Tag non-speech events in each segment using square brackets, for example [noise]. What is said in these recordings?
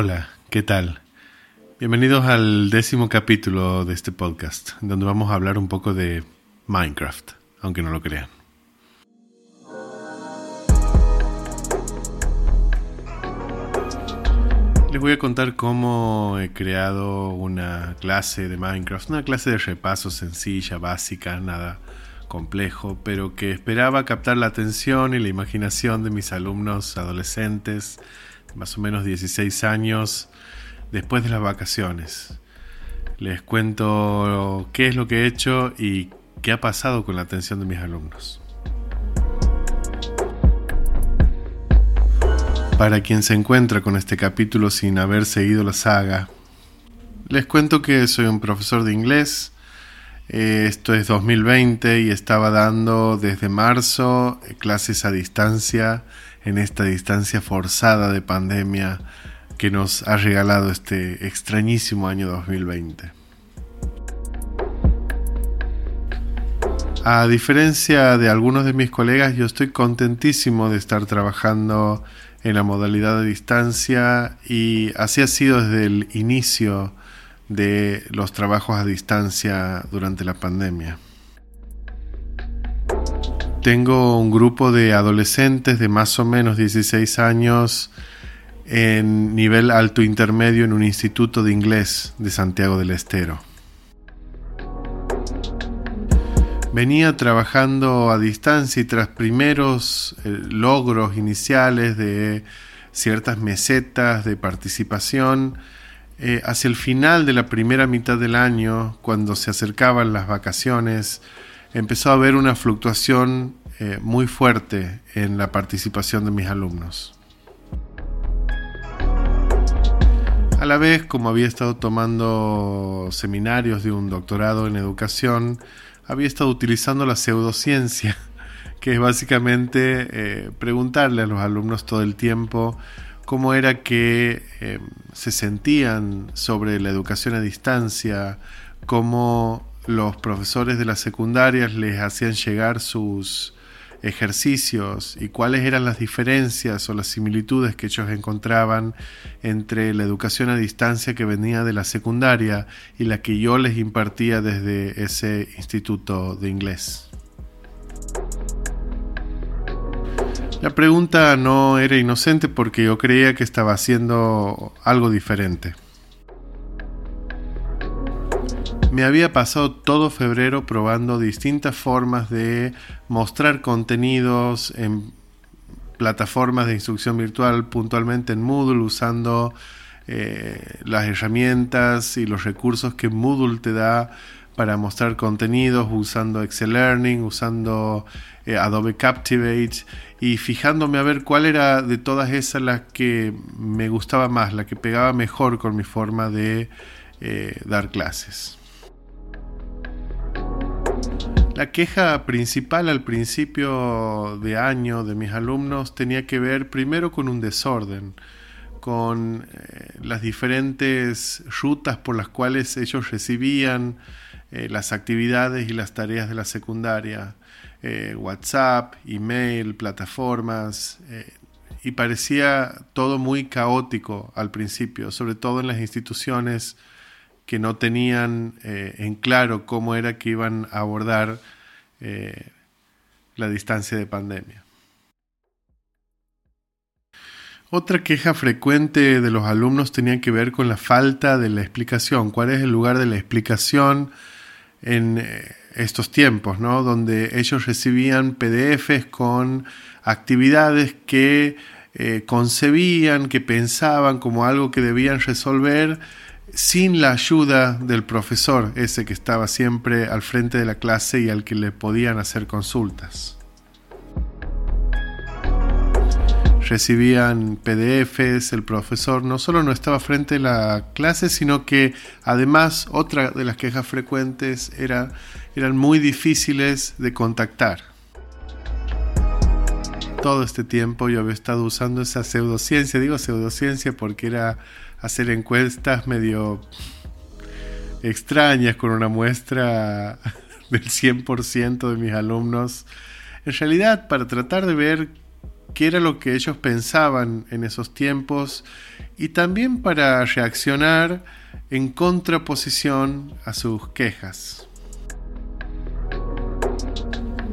Hola, ¿qué tal? Bienvenidos al décimo capítulo de este podcast, donde vamos a hablar un poco de Minecraft, aunque no lo crean. Les voy a contar cómo he creado una clase de Minecraft, una clase de repaso sencilla, básica, nada complejo, pero que esperaba captar la atención y la imaginación de mis alumnos adolescentes más o menos 16 años después de las vacaciones. Les cuento qué es lo que he hecho y qué ha pasado con la atención de mis alumnos. Para quien se encuentra con este capítulo sin haber seguido la saga, les cuento que soy un profesor de inglés. Esto es 2020 y estaba dando desde marzo clases a distancia en esta distancia forzada de pandemia que nos ha regalado este extrañísimo año 2020. A diferencia de algunos de mis colegas, yo estoy contentísimo de estar trabajando en la modalidad de distancia y así ha sido desde el inicio de los trabajos a distancia durante la pandemia. Tengo un grupo de adolescentes de más o menos 16 años en nivel alto intermedio en un instituto de inglés de Santiago del Estero. Venía trabajando a distancia y tras primeros eh, logros iniciales de ciertas mesetas de participación, eh, hacia el final de la primera mitad del año, cuando se acercaban las vacaciones, empezó a haber una fluctuación eh, muy fuerte en la participación de mis alumnos. A la vez, como había estado tomando seminarios de un doctorado en educación, había estado utilizando la pseudociencia, [laughs] que es básicamente eh, preguntarle a los alumnos todo el tiempo cómo era que eh, se sentían sobre la educación a distancia, cómo los profesores de las secundarias les hacían llegar sus ejercicios y cuáles eran las diferencias o las similitudes que ellos encontraban entre la educación a distancia que venía de la secundaria y la que yo les impartía desde ese instituto de inglés. La pregunta no era inocente porque yo creía que estaba haciendo algo diferente. Me había pasado todo febrero probando distintas formas de mostrar contenidos en plataformas de instrucción virtual, puntualmente en Moodle, usando eh, las herramientas y los recursos que Moodle te da para mostrar contenidos, usando Excel Learning, usando eh, Adobe Captivate y fijándome a ver cuál era de todas esas la que me gustaba más, la que pegaba mejor con mi forma de eh, dar clases. La queja principal al principio de año de mis alumnos tenía que ver primero con un desorden, con eh, las diferentes rutas por las cuales ellos recibían eh, las actividades y las tareas de la secundaria, eh, WhatsApp, email, plataformas, y parecía todo muy caótico al principio, sobre todo en las instituciones que no tenían eh, en claro cómo era que iban a abordar eh, la distancia de pandemia. Otra queja frecuente de los alumnos tenía que ver con la falta de la explicación. ¿Cuál es el lugar de la explicación en eh, estos tiempos, ¿no? donde ellos recibían PDFs con actividades que concebían, que pensaban como algo que debían resolver, sin la ayuda del profesor, ese que estaba siempre al frente de la clase y al que le podían hacer consultas. Recibían PDFs, el profesor no solo no estaba frente a la clase, sino que además otra de las quejas frecuentes era, eran muy difíciles de contactar. Todo este tiempo yo había estado usando esa pseudociencia, digo pseudociencia porque era hacer encuestas medio extrañas con una muestra [laughs] del 100% de mis alumnos. En realidad, para tratar de ver qué era lo que ellos pensaban en esos tiempos y también para reaccionar en contraposición a sus quejas.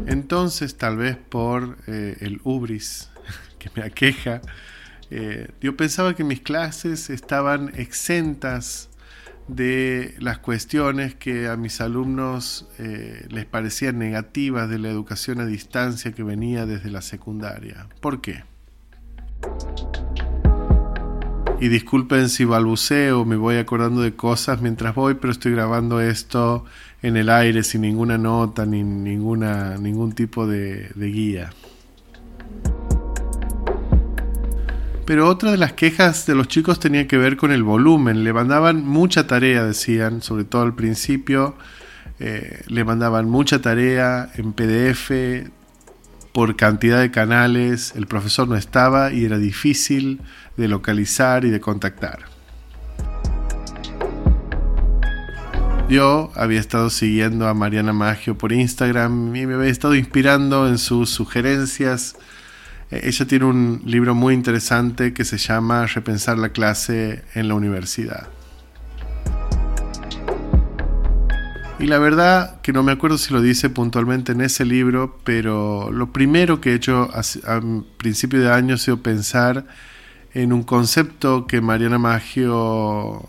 Entonces, tal vez por eh, el ubris [laughs] que me aqueja, eh, yo pensaba que mis clases estaban exentas de las cuestiones que a mis alumnos eh, les parecían negativas de la educación a distancia que venía desde la secundaria. ¿Por qué? Y disculpen si balbuceo, me voy acordando de cosas mientras voy, pero estoy grabando esto en el aire sin ninguna nota ni ninguna, ningún tipo de guía. Pero otra de las quejas de los chicos tenía que ver con el volumen. Le mandaban mucha tarea, decían, sobre todo al principio. Eh, le mandaban mucha tarea en PDF por cantidad de canales. El profesor no estaba y era difícil de localizar y de contactar. Yo había estado siguiendo a Mariana Maggio por Instagram y me había estado inspirando en sus sugerencias ella tiene un libro muy interesante que se llama Repensar la clase en la universidad. Y la verdad que no me acuerdo si lo dice puntualmente en ese libro, pero lo primero que he hecho a, principio de año ha sido pensar en un concepto que Mariana Maggio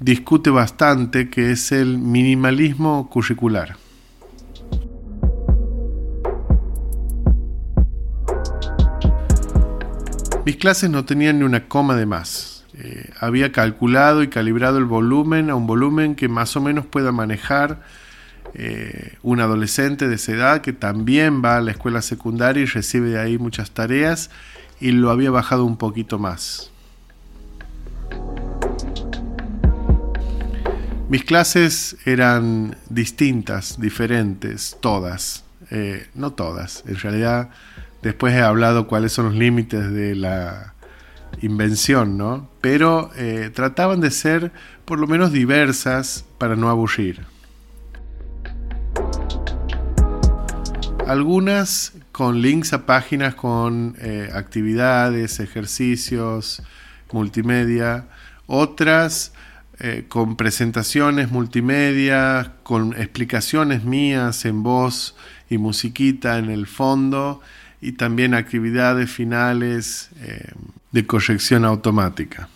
discute bastante, que es el minimalismo curricular. Mis clases no tenían ni una coma de más. Eh, había calculado y calibrado el volumen a un volumen que más o menos pueda manejar eh, un adolescente de esa edad que también va a la escuela secundaria y recibe de ahí muchas tareas y lo había bajado un poquito más. Mis clases eran distintas, diferentes, todas. Eh, no todas, en realidad Después he hablado cuáles son los límites de la invención, ¿no? Pero eh, trataban de ser por lo menos diversas para no aburrir. Algunas con links a páginas con eh, actividades, ejercicios, multimedia. Otras eh, con presentaciones multimedia, con explicaciones mías en voz y musiquita en el fondo y también actividades finales eh, de corrección automática.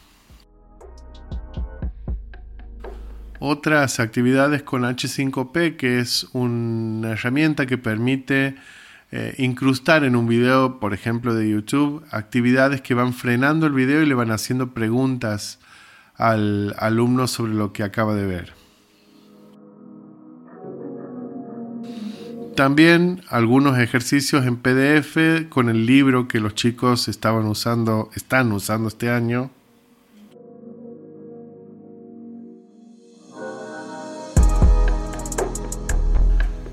Otras actividades con H5P, que es una herramienta que permite eh, incrustar en un video, por ejemplo, de YouTube, actividades que van frenando el video y le van haciendo preguntas al alumno sobre lo que acaba de ver. También algunos ejercicios en PDF con el libro que los chicos estaban usando, están usando este año.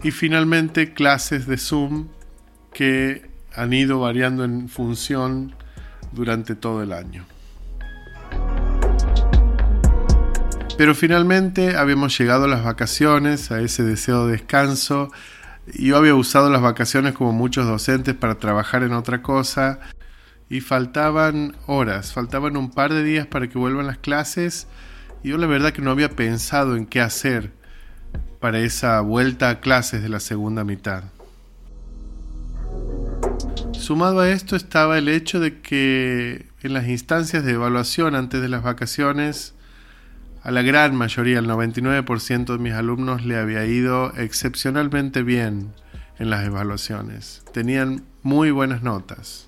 Y finalmente clases de Zoom que han ido variando en función durante todo el año. Pero finalmente habíamos llegado a las vacaciones, a ese deseo de descanso, yo había usado las vacaciones como muchos docentes para trabajar en otra cosa y faltaban horas, faltaban un par de días para que vuelvan las clases y yo la verdad que no había pensado en qué hacer para esa vuelta a clases de la segunda mitad. Sumado a esto estaba el hecho de que en las instancias de evaluación antes de las vacaciones a la gran mayoría, el 99% de mis alumnos le había ido excepcionalmente bien en las evaluaciones. Tenían muy buenas notas.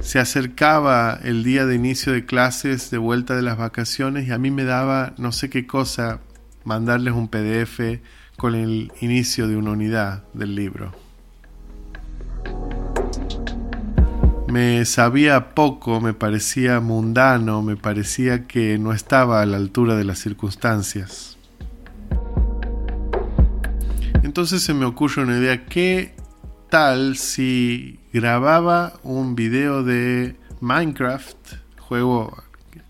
Se acercaba el día de inicio de clases de vuelta de las vacaciones y a mí me daba no sé qué cosa mandarles un PDF con el inicio de una unidad del libro. Me sabía poco, me parecía mundano, me parecía que no estaba a la altura de las circunstancias. Entonces se me ocurre una idea, ¿qué tal si grababa un video de Minecraft, juego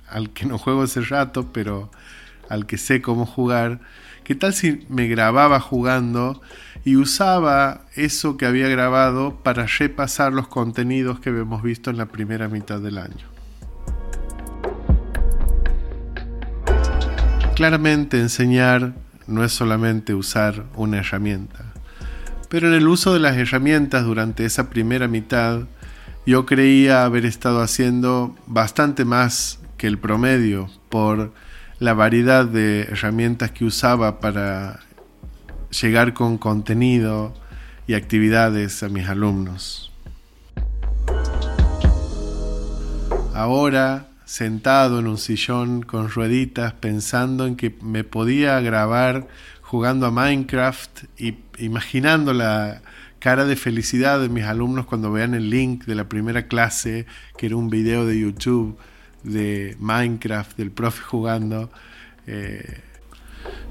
al que no juego hace rato, pero al que sé cómo jugar? ¿Qué tal si me grababa jugando y usaba eso que había grabado para repasar los contenidos que habíamos visto en la primera mitad del año. Claramente enseñar no es solamente usar una herramienta, pero en el uso de las herramientas durante esa primera mitad yo creía haber estado haciendo bastante más que el promedio por la variedad de herramientas que usaba para llegar con contenido y actividades a mis alumnos. Ahora, sentado en un sillón con rueditas, pensando en que me podía grabar jugando a Minecraft y imaginando la cara de felicidad de mis alumnos cuando vean el link de la primera clase, que era un video de YouTube de Minecraft, del profe jugando, eh,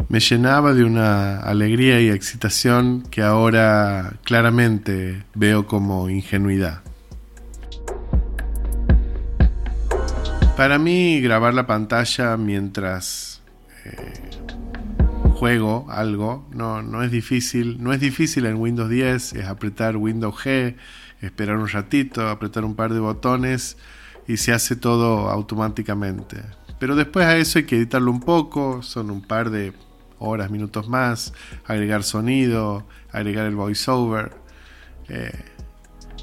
me llenaba de una alegría y excitación que ahora claramente veo como ingenuidad. Para mí grabar la pantalla mientras eh, juego algo no, no es difícil. No es difícil en Windows 10, es apretar Windows G, esperar un ratito, apretar un par de botones y se hace todo automáticamente. Pero después a eso hay que editarlo un poco, son un par de horas, minutos más, agregar sonido, agregar el voiceover. Eh,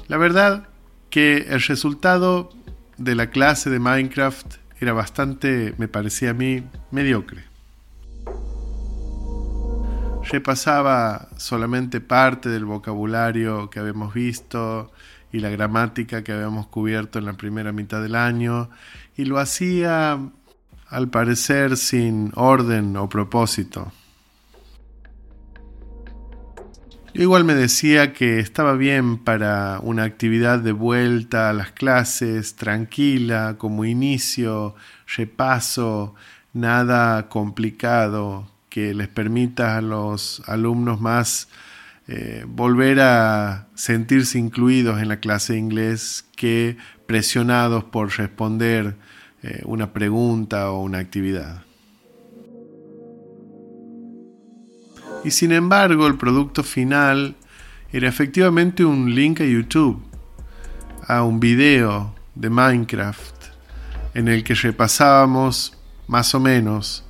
la verdad que el resultado de la clase de Minecraft era bastante, me parecía a mí, mediocre. Repasaba solamente parte del vocabulario que habíamos visto, y la gramática que habíamos cubierto en la primera mitad del año y lo hacía al parecer sin orden o propósito. Yo igual me decía que estaba bien para una actividad de vuelta a las clases, tranquila, como inicio, repaso, nada complicado, que les permita a los alumnos más eh, volver a sentirse incluidos en la clase de inglés que presionados por responder eh, una pregunta o una actividad. Y sin embargo, el producto final era efectivamente un link a YouTube, a un video de Minecraft, en el que repasábamos más o menos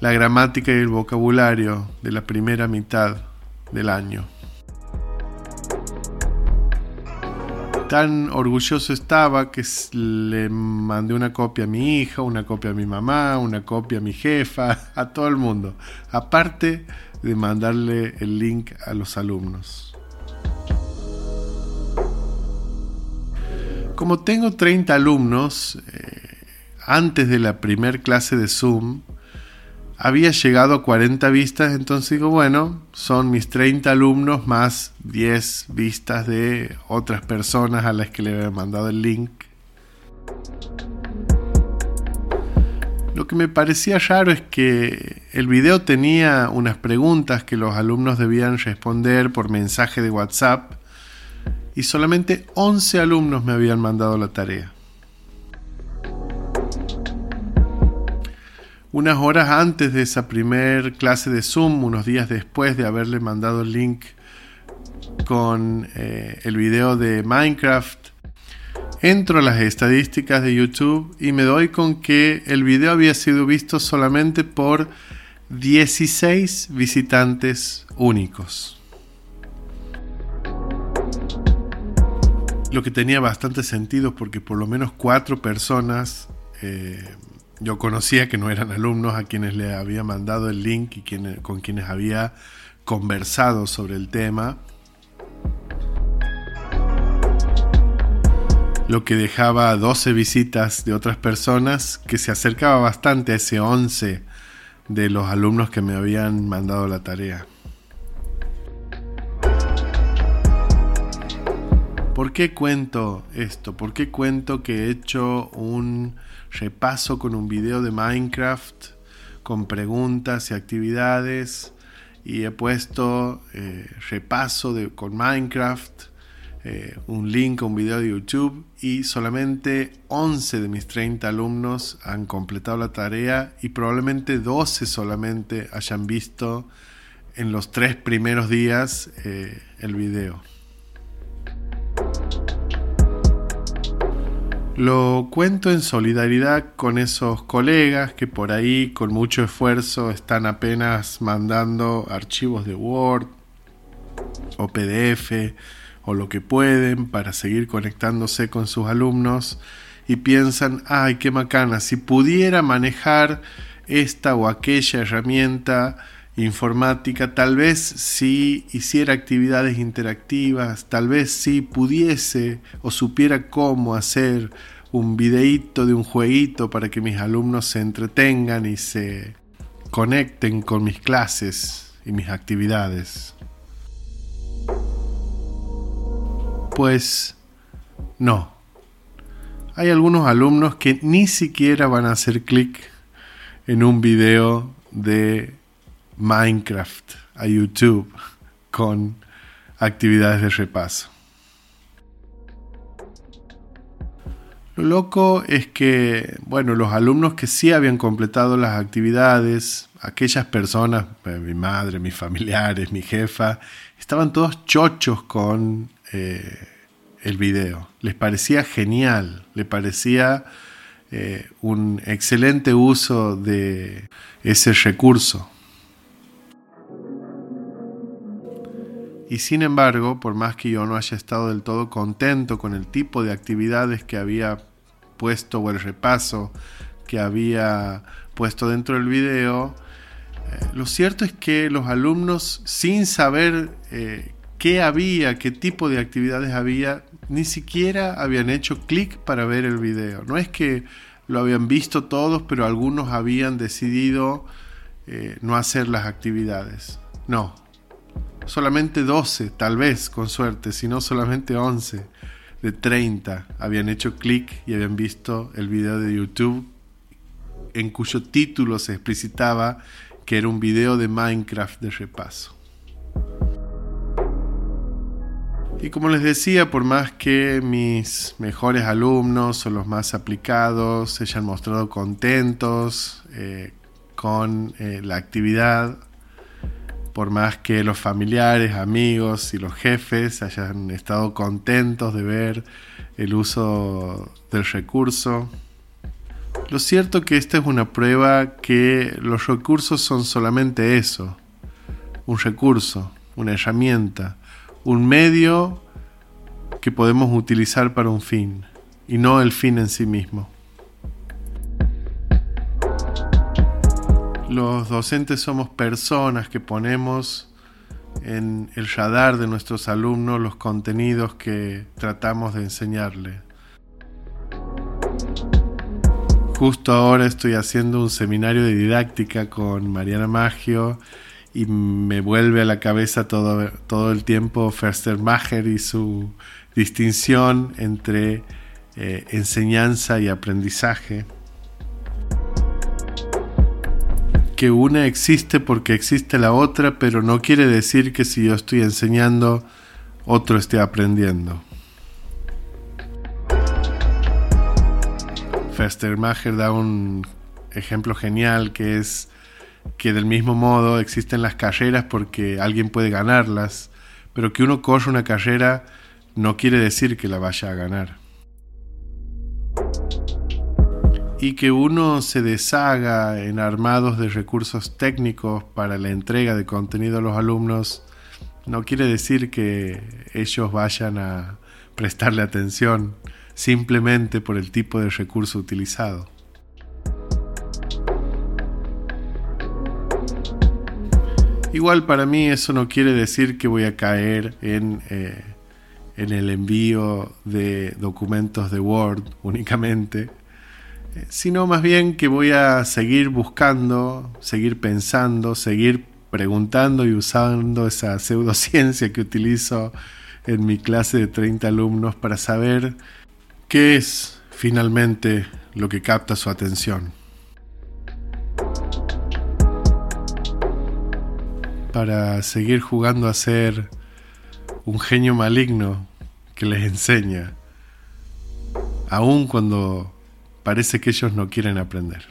la gramática y el vocabulario de la primera mitad del año. Tan orgulloso estaba que le mandé una copia a mi hija, una copia a mi mamá, una copia a mi jefa, [laughs] a todo el mundo. Aparte de mandarle el link a los alumnos. Como tengo 30 alumnos, eh, antes de la primer clase de Zoom, había llegado a 40 vistas, entonces digo, bueno, son mis 30 alumnos más 10 vistas de otras personas a las que le había mandado el link. Lo que me parecía raro es que el video tenía unas preguntas que los alumnos debían responder por mensaje de WhatsApp y solamente 11 alumnos me habían mandado la tarea. Unas horas antes de esa primer clase de Zoom, unos días después de haberle mandado el link con eh, el video de Minecraft, entro a las estadísticas de YouTube y me doy con que el video había sido visto solamente por 16 visitantes únicos. Lo que tenía bastante sentido porque por lo menos cuatro personas eh, yo conocía que no eran alumnos a quienes le había mandado el link y con quienes había conversado sobre el tema. Lo que dejaba 12 visitas de otras personas que se acercaba bastante a ese 11 de los alumnos que me habían mandado la tarea. ¿Por qué cuento esto? ¿Por qué cuento que he hecho un repaso con un video de Minecraft con preguntas y actividades y he puesto eh, repaso de, con Minecraft, eh, un link a un video de YouTube y solamente 11 de mis 30 alumnos han completado la tarea y probablemente 12 solamente hayan visto en los tres primeros días eh, el video. Lo cuento en solidaridad con esos colegas que por ahí con mucho esfuerzo están apenas mandando archivos de Word o PDF o lo que pueden para seguir conectándose con sus alumnos y piensan, ay, qué macana, si pudiera manejar esta o aquella herramienta informática, tal vez si hiciera actividades interactivas, tal vez si pudiese o supiera cómo hacer un videíto de un jueguito para que mis alumnos se entretengan y se conecten con mis clases y mis actividades. Pues no. Hay algunos alumnos que ni siquiera van a hacer clic en un video de Minecraft a YouTube con actividades de repaso. Lo loco es que, bueno, los alumnos que sí habían completado las actividades, aquellas personas, eh, mi madre, mis familiares, mi jefa, estaban todos chochos con eh, el video. Les parecía genial, les parecía eh, un excelente uso de ese recurso. Y sin embargo, por más que yo no haya estado del todo contento con el tipo de actividades que había puesto o el repaso que había puesto dentro del video, eh, lo cierto es que los alumnos, sin saber eh, qué había, qué tipo de actividades había, ni siquiera habían hecho clic para ver el video. No es que lo habían visto todos, pero algunos habían decidido eh, no hacer las actividades. No, solamente 12, tal vez con suerte, sino solamente 11 de 30 habían hecho clic y habían visto el video de YouTube en cuyo título se explicitaba que era un video de Minecraft de repaso. Y como les decía, por más que mis mejores alumnos o los más aplicados se hayan mostrado contentos eh, con eh, la actividad, por más que los familiares, amigos y los jefes hayan estado contentos de ver el uso del recurso. Lo cierto que esta es una prueba que los recursos son solamente eso, un recurso, una herramienta, un medio que podemos utilizar para un fin y no el fin en sí mismo. Los docentes somos personas que ponemos en el radar de nuestros alumnos los contenidos que tratamos de enseñarle. Justo ahora estoy haciendo un seminario de didáctica con Mariana Maggio y me vuelve a la cabeza todo, todo el tiempo Macher y su distinción entre eh, enseñanza y aprendizaje. Que una existe porque existe la otra, pero no quiere decir que si yo estoy enseñando, otro esté aprendiendo. Festermacher da un ejemplo genial que es que del mismo modo existen las carreras porque alguien puede ganarlas, pero que uno corre una carrera no quiere decir que la vaya a ganar. Y que uno se deshaga en armados de recursos técnicos para la entrega de contenido a los alumnos no quiere decir que ellos vayan a prestarle atención simplemente por el tipo de recurso utilizado. Igual para mí eso no quiere decir que voy a caer en, eh, en el envío de documentos de Word únicamente sino más bien que voy a seguir buscando, seguir pensando, seguir preguntando y usando esa pseudociencia que utilizo en mi clase de 30 alumnos para saber qué es finalmente lo que capta su atención. Para seguir jugando a ser un genio maligno que les enseña, aun cuando parece que ellos no quieren aprender.